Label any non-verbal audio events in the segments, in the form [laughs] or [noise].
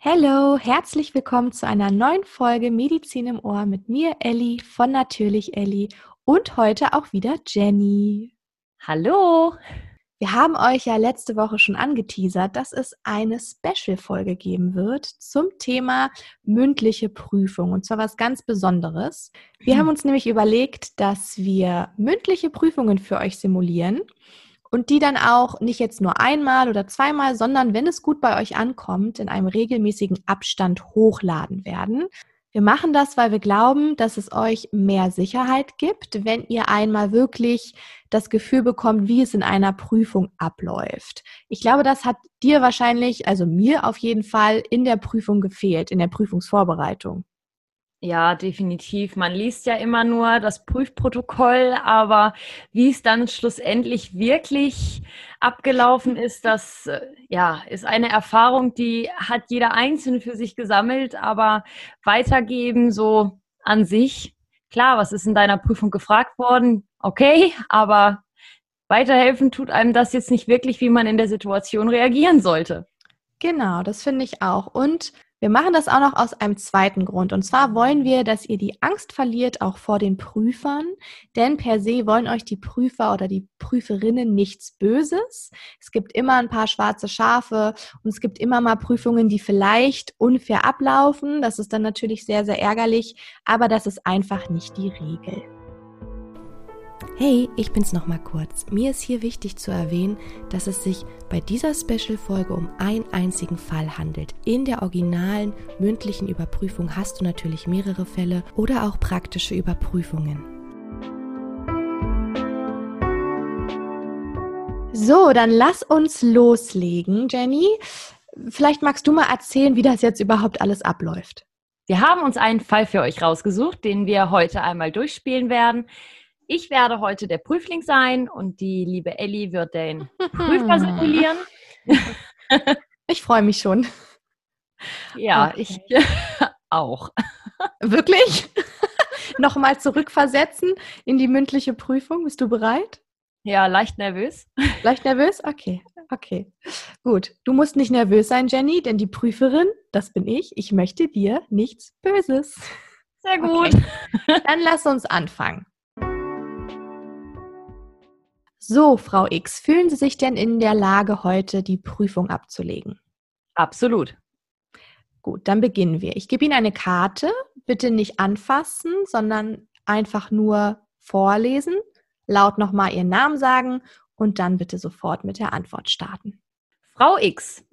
Hallo, herzlich willkommen zu einer neuen Folge Medizin im Ohr mit mir, Elli von Natürlich Elli und heute auch wieder Jenny. Hallo! Wir haben euch ja letzte Woche schon angeteasert, dass es eine Special-Folge geben wird zum Thema mündliche Prüfung und zwar was ganz Besonderes. Wir haben uns nämlich überlegt, dass wir mündliche Prüfungen für euch simulieren und die dann auch nicht jetzt nur einmal oder zweimal, sondern wenn es gut bei euch ankommt, in einem regelmäßigen Abstand hochladen werden. Wir machen das, weil wir glauben, dass es euch mehr Sicherheit gibt, wenn ihr einmal wirklich das Gefühl bekommt, wie es in einer Prüfung abläuft. Ich glaube, das hat dir wahrscheinlich, also mir auf jeden Fall, in der Prüfung gefehlt, in der Prüfungsvorbereitung. Ja, definitiv. Man liest ja immer nur das Prüfprotokoll, aber wie es dann schlussendlich wirklich abgelaufen [laughs] ist, das äh, ja, ist eine Erfahrung, die hat jeder Einzelne für sich gesammelt, aber weitergeben so an sich. Klar, was ist in deiner Prüfung gefragt worden? Okay, aber weiterhelfen tut einem das jetzt nicht wirklich, wie man in der Situation reagieren sollte. Genau, das finde ich auch. Und wir machen das auch noch aus einem zweiten Grund. Und zwar wollen wir, dass ihr die Angst verliert, auch vor den Prüfern. Denn per se wollen euch die Prüfer oder die Prüferinnen nichts Böses. Es gibt immer ein paar schwarze Schafe und es gibt immer mal Prüfungen, die vielleicht unfair ablaufen. Das ist dann natürlich sehr, sehr ärgerlich. Aber das ist einfach nicht die Regel. Hey, ich bin's nochmal kurz. Mir ist hier wichtig zu erwähnen, dass es sich bei dieser Special-Folge um einen einzigen Fall handelt. In der originalen mündlichen Überprüfung hast du natürlich mehrere Fälle oder auch praktische Überprüfungen. So, dann lass uns loslegen, Jenny. Vielleicht magst du mal erzählen, wie das jetzt überhaupt alles abläuft. Wir haben uns einen Fall für euch rausgesucht, den wir heute einmal durchspielen werden. Ich werde heute der Prüfling sein und die liebe Ellie wird den [laughs] Prüfer simulieren. [laughs] Ich freue mich schon. Ja, okay. ich [laughs] auch. Wirklich? Nochmal zurückversetzen in die mündliche Prüfung. Bist du bereit? Ja, leicht nervös. Leicht nervös? Okay, okay. Gut. Du musst nicht nervös sein, Jenny, denn die Prüferin, das bin ich, ich möchte dir nichts Böses. Sehr gut. Okay. Dann lass uns anfangen. So, Frau X, fühlen Sie sich denn in der Lage, heute die Prüfung abzulegen? Absolut. Gut, dann beginnen wir. Ich gebe Ihnen eine Karte. Bitte nicht anfassen, sondern einfach nur vorlesen, laut nochmal Ihren Namen sagen und dann bitte sofort mit der Antwort starten. Frau X.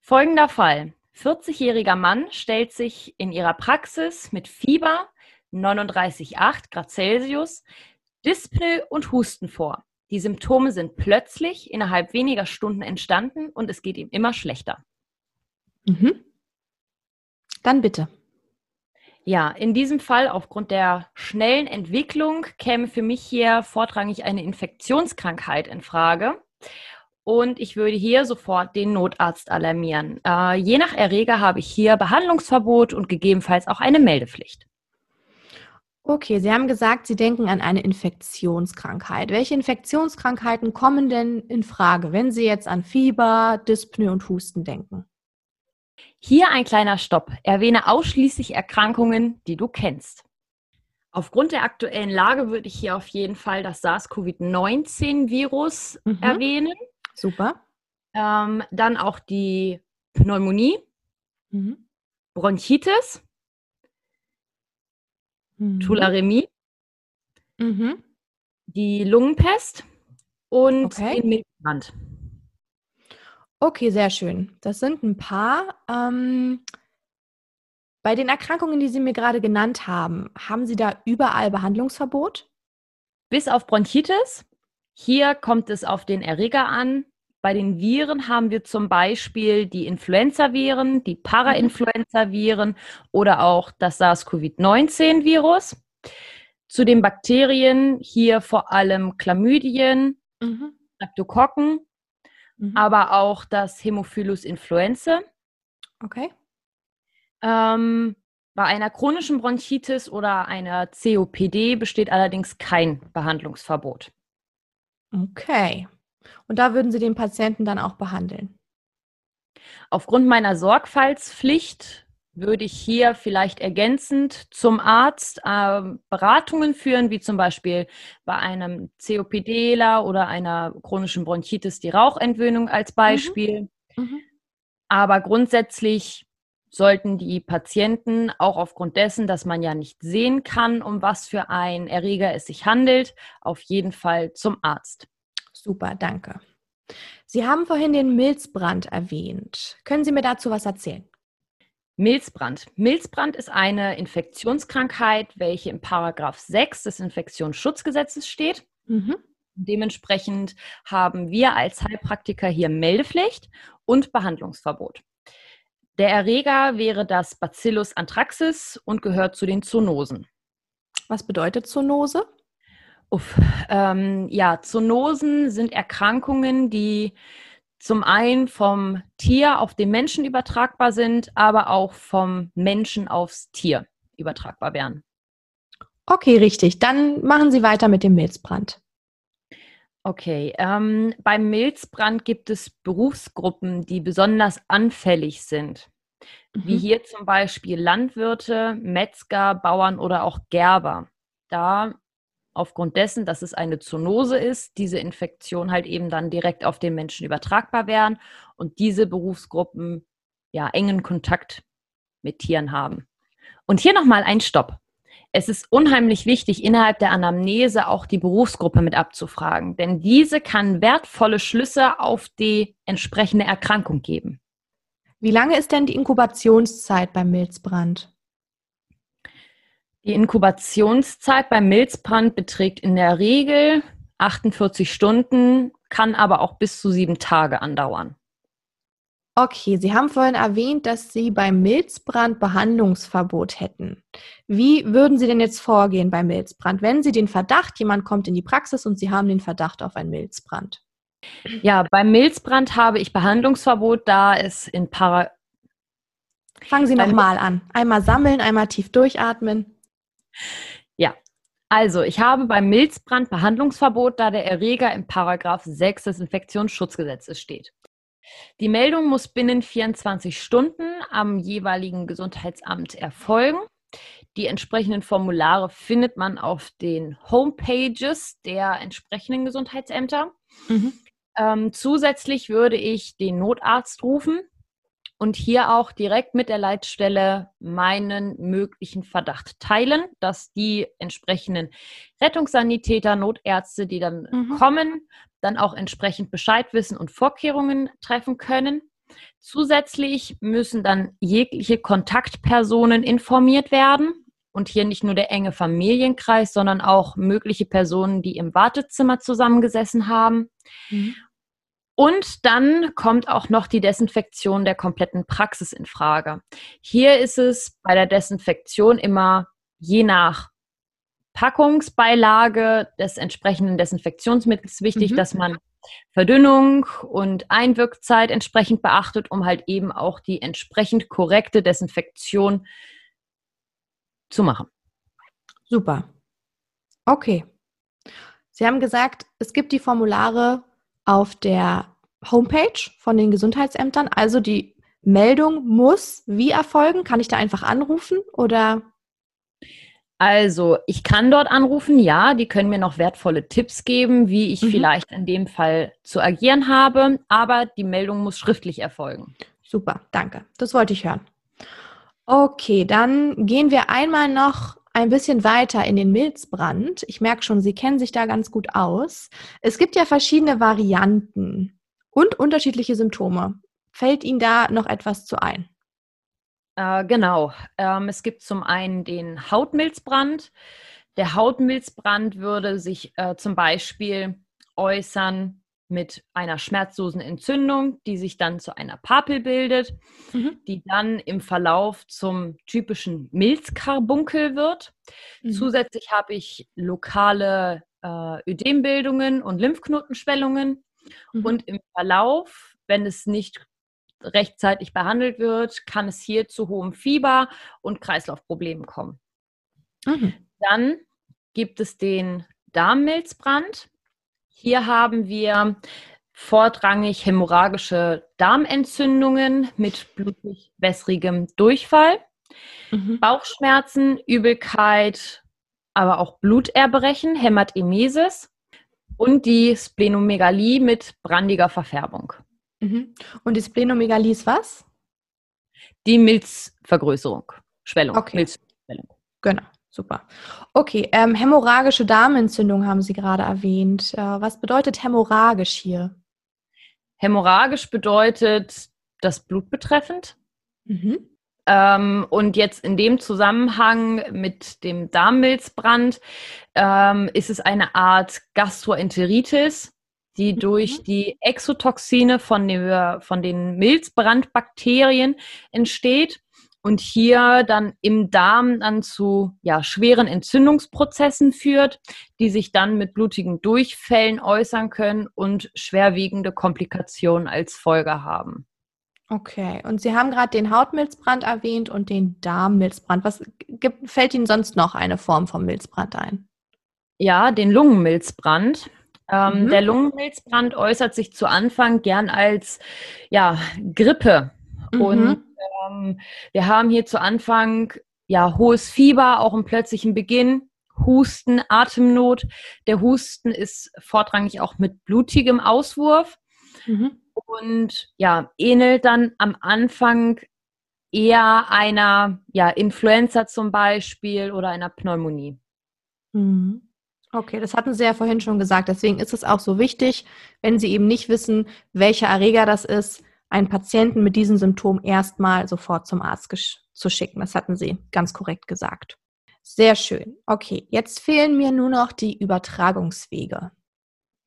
Folgender Fall. 40-jähriger Mann stellt sich in ihrer Praxis mit Fieber 39,8 Grad Celsius Dyspnoe und Husten vor. Die Symptome sind plötzlich innerhalb weniger Stunden entstanden und es geht ihm immer schlechter. Mhm. Dann bitte. Ja, in diesem Fall aufgrund der schnellen Entwicklung käme für mich hier vorrangig eine Infektionskrankheit in Frage. Und ich würde hier sofort den Notarzt alarmieren. Äh, je nach Erreger habe ich hier Behandlungsverbot und gegebenenfalls auch eine Meldepflicht. Okay, Sie haben gesagt, Sie denken an eine Infektionskrankheit. Welche Infektionskrankheiten kommen denn in Frage, wenn Sie jetzt an Fieber, Dyspnoe und Husten denken? Hier ein kleiner Stopp. Erwähne ausschließlich Erkrankungen, die du kennst. Aufgrund der aktuellen Lage würde ich hier auf jeden Fall das SARS-CoV-19-Virus mhm. erwähnen. Super. Ähm, dann auch die Pneumonie, mhm. Bronchitis, mhm. Tularemie, mhm. die Lungenpest und okay. den Milzbrand. Okay, sehr schön. Das sind ein paar. Ähm, bei den Erkrankungen, die Sie mir gerade genannt haben, haben Sie da überall Behandlungsverbot? Bis auf Bronchitis. Hier kommt es auf den Erreger an. Bei den Viren haben wir zum Beispiel die Influenza-Viren, die Parainfluenza-Viren oder auch das SARS-CoV-19-Virus. Zu den Bakterien hier vor allem Chlamydien, mhm. Streptokokken, mhm. aber auch das Hämophilus influenzae. Okay. Ähm, bei einer chronischen Bronchitis oder einer COPD besteht allerdings kein Behandlungsverbot. Okay. Und da würden Sie den Patienten dann auch behandeln? Aufgrund meiner Sorgfaltspflicht würde ich hier vielleicht ergänzend zum Arzt äh, Beratungen führen, wie zum Beispiel bei einem COPDler oder einer chronischen Bronchitis die Rauchentwöhnung als mhm. Beispiel. Mhm. Aber grundsätzlich sollten die Patienten auch aufgrund dessen, dass man ja nicht sehen kann, um was für ein Erreger es sich handelt, auf jeden Fall zum Arzt. Super, danke. Sie haben vorhin den Milzbrand erwähnt. Können Sie mir dazu was erzählen? Milzbrand. Milzbrand ist eine Infektionskrankheit, welche im Paragraph 6 des Infektionsschutzgesetzes steht. Mhm. Dementsprechend haben wir als Heilpraktiker hier Meldepflicht und Behandlungsverbot. Der Erreger wäre das Bacillus anthraxis und gehört zu den Zoonosen. Was bedeutet Zoonose? Uff, ähm, ja, Zoonosen sind Erkrankungen, die zum einen vom Tier auf den Menschen übertragbar sind, aber auch vom Menschen aufs Tier übertragbar wären. Okay, richtig. Dann machen Sie weiter mit dem Milzbrand. Okay, ähm, beim Milzbrand gibt es Berufsgruppen, die besonders anfällig sind, mhm. wie hier zum Beispiel Landwirte, Metzger, Bauern oder auch Gerber. Da aufgrund dessen, dass es eine Zoonose ist, diese Infektion halt eben dann direkt auf den Menschen übertragbar wären und diese Berufsgruppen ja engen Kontakt mit Tieren haben. Und hier nochmal ein Stopp es ist unheimlich wichtig, innerhalb der Anamnese auch die Berufsgruppe mit abzufragen, denn diese kann wertvolle Schlüsse auf die entsprechende Erkrankung geben. Wie lange ist denn die Inkubationszeit beim Milzbrand? Die Inkubationszeit beim Milzbrand beträgt in der Regel 48 Stunden, kann aber auch bis zu sieben Tage andauern. Okay, Sie haben vorhin erwähnt, dass Sie beim Milzbrand Behandlungsverbot hätten. Wie würden Sie denn jetzt vorgehen beim Milzbrand, wenn Sie den Verdacht, jemand kommt in die Praxis und Sie haben den Verdacht auf einen Milzbrand? Ja, beim Milzbrand habe ich Behandlungsverbot, da es in Para. Fangen Sie nochmal an. Einmal sammeln, einmal tief durchatmen. Ja, also ich habe beim Milzbrand Behandlungsverbot, da der Erreger im Paragraph 6 des Infektionsschutzgesetzes steht. Die Meldung muss binnen 24 Stunden am jeweiligen Gesundheitsamt erfolgen. Die entsprechenden Formulare findet man auf den Homepages der entsprechenden Gesundheitsämter. Mhm. Ähm, zusätzlich würde ich den Notarzt rufen und hier auch direkt mit der Leitstelle meinen möglichen Verdacht teilen, dass die entsprechenden Rettungssanitäter, Notärzte, die dann mhm. kommen, dann auch entsprechend Bescheid wissen und Vorkehrungen treffen können. Zusätzlich müssen dann jegliche Kontaktpersonen informiert werden und hier nicht nur der enge Familienkreis, sondern auch mögliche Personen, die im Wartezimmer zusammengesessen haben. Mhm. Und dann kommt auch noch die Desinfektion der kompletten Praxis in Frage. Hier ist es bei der Desinfektion immer je nach Packungsbeilage des entsprechenden Desinfektionsmittels wichtig, mhm. dass man Verdünnung und Einwirkzeit entsprechend beachtet, um halt eben auch die entsprechend korrekte Desinfektion zu machen. Super. Okay. Sie haben gesagt, es gibt die Formulare auf der Homepage von den Gesundheitsämtern. Also die Meldung muss wie erfolgen? Kann ich da einfach anrufen oder? Also, ich kann dort anrufen, ja, die können mir noch wertvolle Tipps geben, wie ich mhm. vielleicht in dem Fall zu agieren habe, aber die Meldung muss schriftlich erfolgen. Super, danke. Das wollte ich hören. Okay, dann gehen wir einmal noch ein bisschen weiter in den Milzbrand. Ich merke schon, Sie kennen sich da ganz gut aus. Es gibt ja verschiedene Varianten und unterschiedliche Symptome. Fällt Ihnen da noch etwas zu ein? Äh, genau. Ähm, es gibt zum einen den Hautmilzbrand. Der Hautmilzbrand würde sich äh, zum Beispiel äußern mit einer schmerzlosen Entzündung, die sich dann zu einer Papel bildet, mhm. die dann im Verlauf zum typischen Milzkarbunkel wird. Mhm. Zusätzlich habe ich lokale äh, Ödembildungen und Lymphknotenschwellungen. Mhm. Und im Verlauf, wenn es nicht rechtzeitig behandelt wird, kann es hier zu hohem Fieber und Kreislaufproblemen kommen. Mhm. Dann gibt es den Darmmilzbrand. Hier haben wir vorrangig hämorrhagische Darmentzündungen mit blutig wässrigem Durchfall, mhm. Bauchschmerzen, Übelkeit, aber auch Bluterbrechen, Hämatemesis und die Splenomegalie mit brandiger Verfärbung. Mhm. Und die Splenomegalie ist was? Die Milzvergrößerung, Schwellung. Okay. Milzschwellung. Genau, super. Okay, ähm, hämorrhagische Darmentzündung haben Sie gerade erwähnt. Äh, was bedeutet hämorrhagisch hier? Hämorrhagisch bedeutet das Blut betreffend. Mhm. Ähm, und jetzt in dem Zusammenhang mit dem Darmmilzbrand ähm, ist es eine Art Gastroenteritis, die mhm. durch die Exotoxine von, dem, von den Milzbrandbakterien entsteht und hier dann im Darm dann zu ja, schweren Entzündungsprozessen führt, die sich dann mit blutigen Durchfällen äußern können und schwerwiegende Komplikationen als Folge haben. Okay, und Sie haben gerade den Hautmilzbrand erwähnt und den Darmmilzbrand. Was gibt, fällt Ihnen sonst noch eine Form vom Milzbrand ein? Ja, den Lungenmilzbrand. Ähm, mhm. Der Lungenmilzbrand äußert sich zu Anfang gern als ja, Grippe. Mhm. Und ähm, wir haben hier zu Anfang ja hohes Fieber, auch im plötzlichen Beginn, Husten, Atemnot. Der Husten ist vorrangig auch mit blutigem Auswurf. Mhm und ja, ähnelt dann am Anfang eher einer ja, Influenza zum Beispiel oder einer Pneumonie. Mhm. Okay, das hatten Sie ja vorhin schon gesagt. Deswegen ist es auch so wichtig, wenn Sie eben nicht wissen, welcher Erreger das ist, einen Patienten mit diesen Symptomen erstmal sofort zum Arzt zu schicken. Das hatten Sie ganz korrekt gesagt. Sehr schön. Okay, jetzt fehlen mir nur noch die Übertragungswege.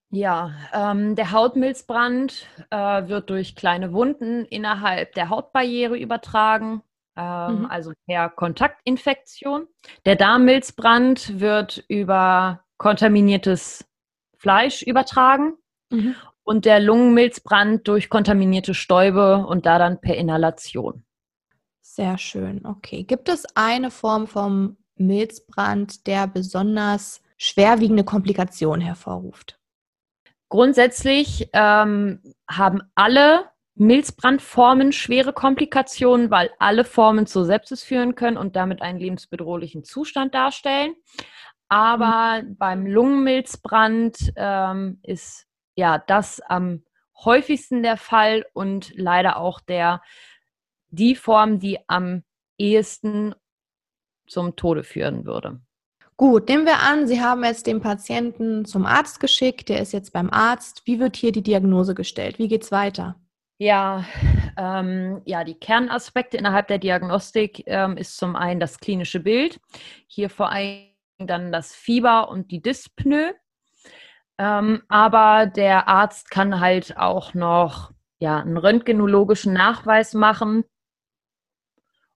Ja, ähm, der Hautmilzbrand äh, wird durch kleine Wunden innerhalb der Hautbarriere übertragen, ähm, mhm. also per Kontaktinfektion. Der Darmmilzbrand wird über kontaminiertes Fleisch übertragen mhm. Und der Lungenmilzbrand durch kontaminierte Stäube und da dann per Inhalation. Sehr schön, okay. Gibt es eine Form vom Milzbrand, der besonders schwerwiegende Komplikationen hervorruft? Grundsätzlich ähm, haben alle Milzbrandformen schwere Komplikationen, weil alle Formen zur Sepsis führen können und damit einen lebensbedrohlichen Zustand darstellen. Aber mhm. beim Lungenmilzbrand ähm, ist ja das am häufigsten der Fall und leider auch der die Form, die am ehesten zum Tode führen würde. Gut, nehmen wir an, Sie haben jetzt den Patienten zum Arzt geschickt, der ist jetzt beim Arzt. Wie wird hier die Diagnose gestellt? Wie geht es weiter? Ja, ähm, ja, die Kernaspekte innerhalb der Diagnostik ähm, ist zum einen das klinische Bild, hier vor allem dann das Fieber und die Dyspnoe. Ähm, aber der Arzt kann halt auch noch ja, einen röntgenologischen Nachweis machen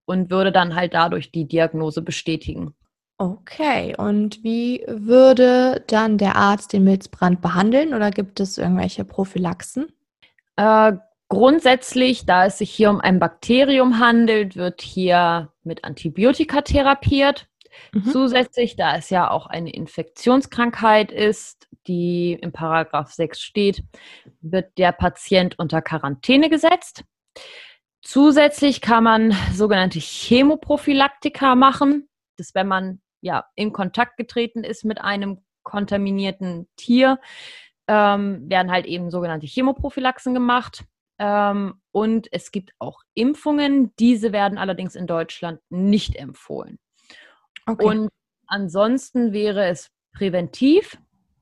und würde dann halt dadurch die Diagnose bestätigen. Okay, und wie würde dann der Arzt den Milzbrand behandeln oder gibt es irgendwelche Prophylaxen? Äh, grundsätzlich, da es sich hier um ein Bakterium handelt, wird hier mit Antibiotika therapiert. Mhm. Zusätzlich, da es ja auch eine Infektionskrankheit ist, die im Paragraph 6 steht, wird der Patient unter Quarantäne gesetzt. Zusätzlich kann man sogenannte Chemoprophylaktika machen. Das, wenn man ja, in Kontakt getreten ist mit einem kontaminierten Tier, ähm, werden halt eben sogenannte Chemoprophylaxen gemacht. Ähm, und es gibt auch Impfungen. Diese werden allerdings in Deutschland nicht empfohlen. Okay. Und ansonsten wäre es präventiv,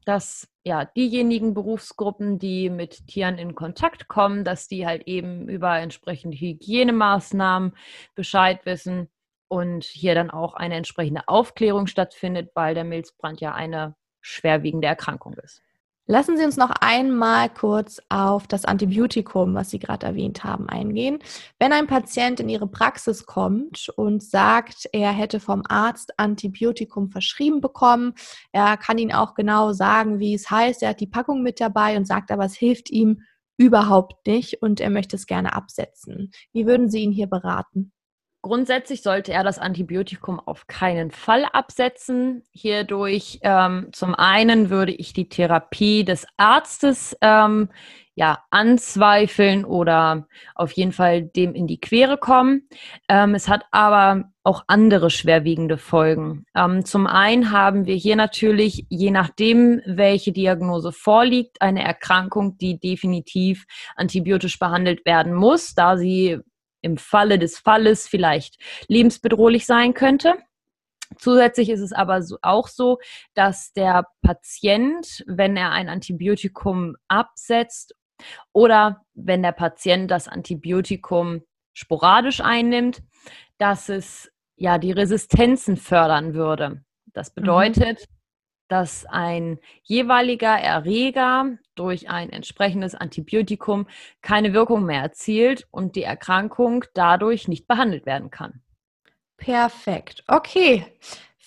dass ja diejenigen Berufsgruppen, die mit Tieren in Kontakt kommen, dass die halt eben über entsprechende Hygienemaßnahmen Bescheid wissen und hier dann auch eine entsprechende Aufklärung stattfindet, weil der Milzbrand ja eine schwerwiegende Erkrankung ist. Lassen Sie uns noch einmal kurz auf das Antibiotikum, was Sie gerade erwähnt haben, eingehen. Wenn ein Patient in Ihre Praxis kommt und sagt, er hätte vom Arzt Antibiotikum verschrieben bekommen, er kann Ihnen auch genau sagen, wie es heißt, er hat die Packung mit dabei und sagt aber, es hilft ihm überhaupt nicht und er möchte es gerne absetzen. Wie würden Sie ihn hier beraten? Grundsätzlich sollte er das Antibiotikum auf keinen Fall absetzen. Hierdurch ähm, zum einen würde ich die Therapie des Arztes ähm, ja, anzweifeln oder auf jeden Fall dem in die Quere kommen. Ähm, es hat aber auch andere schwerwiegende Folgen. Ähm, zum einen haben wir hier natürlich, je nachdem, welche Diagnose vorliegt, eine Erkrankung, die definitiv antibiotisch behandelt werden muss, da sie im Falle des Falles vielleicht lebensbedrohlich sein könnte. Zusätzlich ist es aber so, auch so, dass der Patient, wenn er ein Antibiotikum absetzt oder wenn der Patient das Antibiotikum sporadisch einnimmt, dass es ja die Resistenzen fördern würde. Das mhm. bedeutet, mhm. Dass ein jeweiliger Erreger durch ein entsprechendes Antibiotikum keine Wirkung mehr erzielt und die Erkrankung dadurch nicht behandelt werden kann. Perfekt. Okay.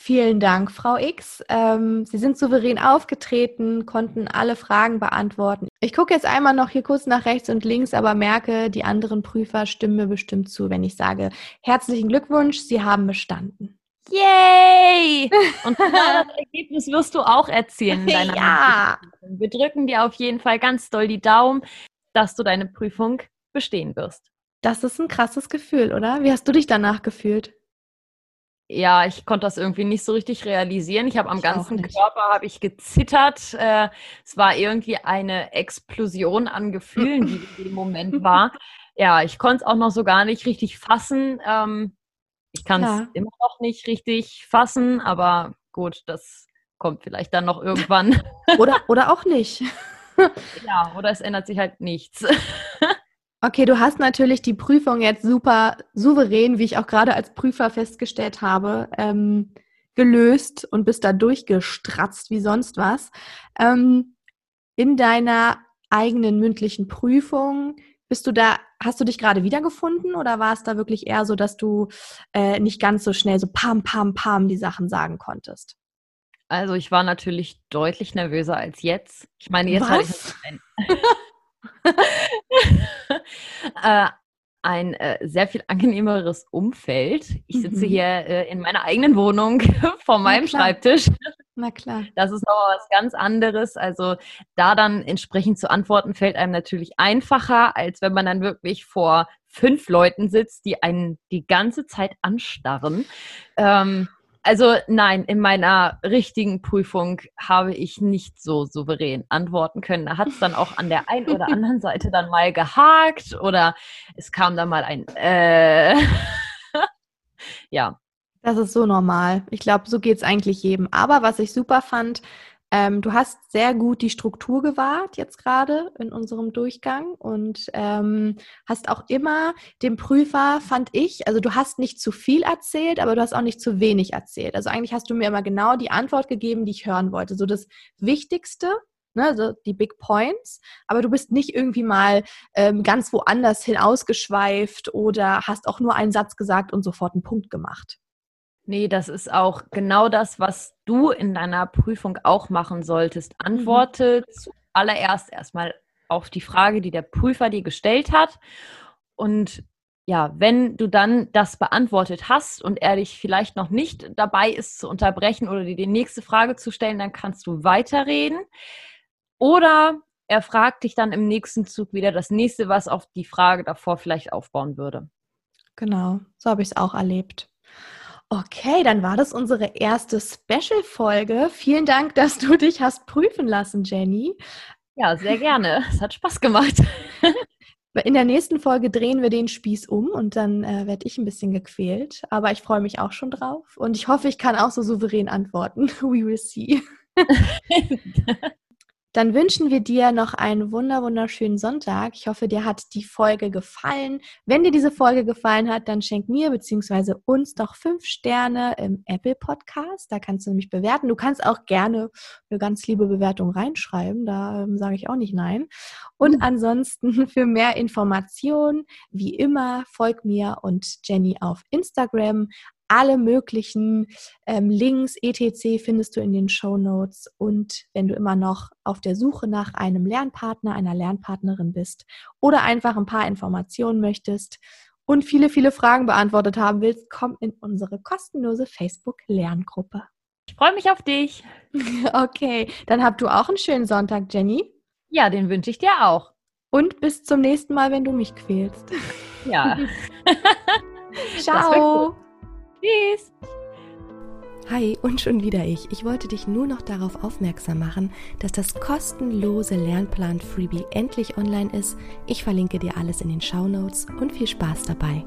Vielen Dank, Frau X. Ähm, Sie sind souverän aufgetreten, konnten alle Fragen beantworten. Ich gucke jetzt einmal noch hier kurz nach rechts und links, aber merke, die anderen Prüfer stimmen mir bestimmt zu, wenn ich sage, herzlichen Glückwunsch, Sie haben bestanden. Yay! [laughs] Und genau das Ergebnis wirst du auch erzielen. ja. Wir drücken dir auf jeden Fall ganz doll die Daumen, dass du deine Prüfung bestehen wirst. Das ist ein krasses Gefühl, oder? Wie hast du dich danach gefühlt? Ja, ich konnte das irgendwie nicht so richtig realisieren. Ich habe am ich ganzen Körper habe ich gezittert. Äh, es war irgendwie eine Explosion an Gefühlen, die in dem Moment [laughs] war. Ja, ich konnte es auch noch so gar nicht richtig fassen. Ähm, ich kann es immer noch nicht richtig fassen, aber gut, das kommt vielleicht dann noch irgendwann. [laughs] Oder, oder auch nicht. [laughs] ja, oder es ändert sich halt nichts. [laughs] Okay, du hast natürlich die Prüfung jetzt super souverän, wie ich auch gerade als Prüfer festgestellt habe, ähm, gelöst und bist da durchgestratzt wie sonst was. Ähm, in deiner eigenen mündlichen Prüfung bist du da, hast du dich gerade wiedergefunden oder war es da wirklich eher so, dass du äh, nicht ganz so schnell so pam, pam, pam die Sachen sagen konntest? Also ich war natürlich deutlich nervöser als jetzt. Ich meine, jetzt hatte ich ein, [laughs] äh, ein äh, sehr viel angenehmeres Umfeld. Ich sitze mhm. hier äh, in meiner eigenen Wohnung [laughs] vor meinem Schreibtisch. Na klar. Das ist aber was ganz anderes. Also da dann entsprechend zu antworten, fällt einem natürlich einfacher, als wenn man dann wirklich vor fünf Leuten sitzt, die einen die ganze Zeit anstarren. Ähm, also nein, in meiner richtigen Prüfung habe ich nicht so souverän antworten können. Da hat es dann auch an der einen oder [laughs] anderen Seite dann mal gehakt oder es kam dann mal ein äh. [laughs] ja. Das ist so normal. Ich glaube, so geht es eigentlich jedem. Aber was ich super fand, ähm, du hast sehr gut die Struktur gewahrt jetzt gerade in unserem Durchgang und ähm, hast auch immer dem Prüfer, fand ich, also du hast nicht zu viel erzählt, aber du hast auch nicht zu wenig erzählt. Also eigentlich hast du mir immer genau die Antwort gegeben, die ich hören wollte. So das Wichtigste, ne, so die Big Points, aber du bist nicht irgendwie mal ähm, ganz woanders hin ausgeschweift oder hast auch nur einen Satz gesagt und sofort einen Punkt gemacht. Nee, das ist auch genau das, was du in deiner Prüfung auch machen solltest. Mhm. Antworte mhm. zuallererst erstmal auf die Frage, die der Prüfer dir gestellt hat. Und ja, wenn du dann das beantwortet hast und er dich vielleicht noch nicht dabei ist zu unterbrechen oder dir die nächste Frage zu stellen, dann kannst du weiterreden. Oder er fragt dich dann im nächsten Zug wieder das nächste, was auf die Frage davor vielleicht aufbauen würde. Genau, so habe ich es auch erlebt. Okay, dann war das unsere erste Special-Folge. Vielen Dank, dass du dich hast prüfen lassen, Jenny. Ja, sehr gerne. Es hat Spaß gemacht. [laughs] In der nächsten Folge drehen wir den Spieß um und dann äh, werde ich ein bisschen gequält. Aber ich freue mich auch schon drauf und ich hoffe, ich kann auch so souverän antworten. [laughs] We will see. [laughs] Dann wünschen wir dir noch einen wunder wunderschönen Sonntag. Ich hoffe, dir hat die Folge gefallen. Wenn dir diese Folge gefallen hat, dann schenk mir bzw. uns doch fünf Sterne im Apple Podcast. Da kannst du nämlich bewerten. Du kannst auch gerne eine ganz liebe Bewertung reinschreiben. Da ähm, sage ich auch nicht nein. Und mhm. ansonsten [laughs] für mehr Informationen, wie immer, folg mir und Jenny auf Instagram alle möglichen ähm, Links, etc. findest du in den Show Notes. Und wenn du immer noch auf der Suche nach einem Lernpartner, einer Lernpartnerin bist oder einfach ein paar Informationen möchtest und viele, viele Fragen beantwortet haben willst, komm in unsere kostenlose Facebook-Lerngruppe. Ich freue mich auf dich. [laughs] Okay, dann habt du auch einen schönen Sonntag, Jenny. Ja, den wünsche ich dir auch. Und bis zum nächsten Mal, wenn du mich quälst. Ja. [laughs] Ciao. Tschüss. Hi und schon wieder ich. Ich wollte dich nur noch darauf aufmerksam machen, dass das kostenlose Lernplan Freebie endlich online ist. Ich verlinke dir alles in den Show Notes und viel Spaß dabei.